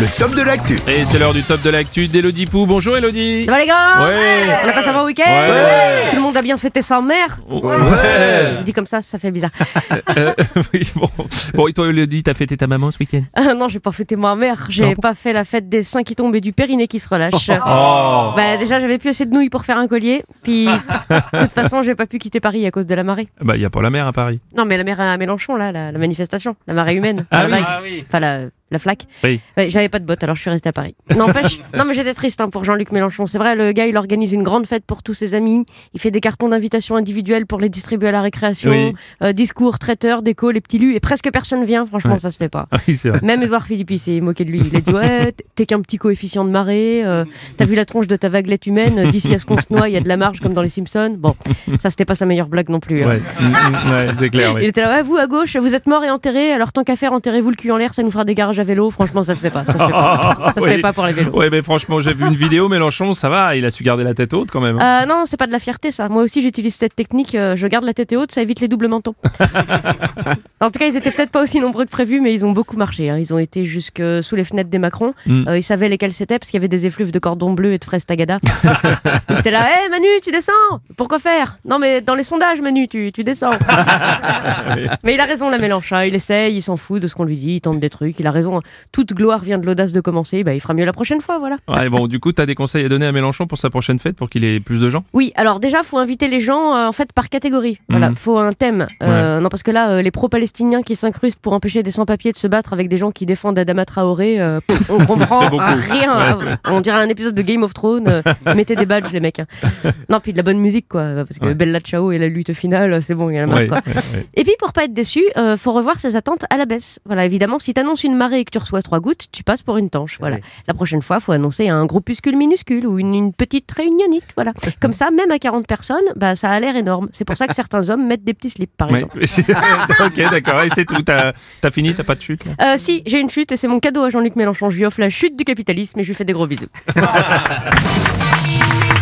le top de l'actu. Et c'est l'heure du top de l'actu d'Elodie Pou. Bonjour Elodie. Ça va les gars Ouais. On a passé un bon week-end Ouais. Tout le monde a bien fêté sa mère Ouais. Dit comme ça, ça fait bizarre. Euh, oui, bon. bon, et toi Elodie, t'as fêté ta maman ce week-end? Ah non, j'ai pas fêté ma mère. J'ai pas fait la fête des seins qui tombent et du périnée qui se relâche. Oh Bah déjà, j'avais plus assez de nouilles pour faire un collier. Puis, de toute façon, j'ai pas pu quitter Paris à cause de la marée. Bah, y a pas la mer à Paris. Non, mais la mer à Mélenchon, là, la, la manifestation, la marée humaine, Ah la oui. vague. Ah oui. Enfin, la, la flaque. Oui. Ouais, J'avais pas de bottes, alors je suis restée à Paris. N'empêche, non mais j'étais triste hein, pour Jean-Luc Mélenchon. C'est vrai, le gars, il organise une grande fête pour tous ses amis. Il fait des cartons d'invitation individuelles pour les distribuer à la récréation. Oui. Euh, discours, traiteur, déco, les petits lus. Et presque personne vient. Franchement, Ouais. ça se fait pas. Ah oui. Même Edouard Philippe, il s'est moqué de lui. Il a dit Ouais, t'es qu'un petit coefficient de marée. euh, T'as vu la tronche de ta vaguelette humaine. D'ici à ce qu'on se noie, il y a de la marge comme dans les Simpsons. Bon, ça, c'était pas sa meilleure blague non plus. hein. Ouais, Mm, mm, ouais, c'est clair. Il était là, ouais, vous à gauche, vous êtes mort et enterré, alors tant qu'à faire, enterrez-vous le cul en l'air, ça nous fera des garages à vélo. Franchement, ça se fait pas. Ça se fait pas, ça se Oui. fait pas pour les vélos. Ouais, mais franchement, j'ai vu une vidéo Mélenchon, ça va, il a su garder la tête haute quand même. hein. Euh, non, c'est pas de la fierté ça. Moi aussi j'utilise cette technique, euh, je garde la tête haute, ça évite les doubles mentons. en tout cas, ils étaient peut-être pas aussi nombreux que prévu, mais ils ont beaucoup marché. hein. Ils ont été jusque sous les fenêtres des Macron. Mm. Euh, ils savaient lesquels c'était parce qu'il y avait des effluves de cordon bleu et de fraises tagada. Ils étaient là, hé Manu, tu descends Pourquoi faire? Non, mais dans les sondages, Manu, tu, tu descends. mais il a raison, la Mélenchon. Il essaye, il s'en fout de ce qu'on lui dit, il tente des trucs. Il a raison. Toute gloire vient de l'audace de commencer. Bah, il fera mieux la prochaine fois, voilà. Ouais, bon, du coup, t'as des conseils à donner à Mélenchon pour sa prochaine fête pour qu'il ait plus de gens? Oui, alors déjà, faut inviter les gens euh, en fait par catégorie. Voilà, Mhm. faut un thème. Euh, Non, parce que là, euh, les pro-palestiniens qui s'incrustent pour empêcher des sans-papiers de se battre avec des gens qui défendent Adama Traoré, pff, on comprend rien. On dirait un épisode de Game of Thrones. mettez des badges, les mecs. hein. Non, puis de la bonne musique, quoi. Parce que. Bella Ciao et la lutte finale, c'est bon, il y a quoi. ouais, ouais. Et puis pour pas être déçu, faut revoir ses attentes à la baisse. Voilà, évidemment, si t'annonces une marée et que tu reçois trois gouttes, tu passes pour une tanche. Voilà. La prochaine fois, faut annoncer un groupuscule minuscule ou une, une petite réunionnite. Voilà. Comme ça, même à 40 personnes, bah ça a l'air énorme. C'est pour ça que certains hommes mettent des petits slips, par exemple. ok, d'accord, et c'est tout. T'as fini, t'as pas de chute là? Euh, si, j'ai une chute et c'est mon cadeau à Jean-Luc Mélenchon. Je lui offre la chute du capitalisme et je lui fais des gros bisous.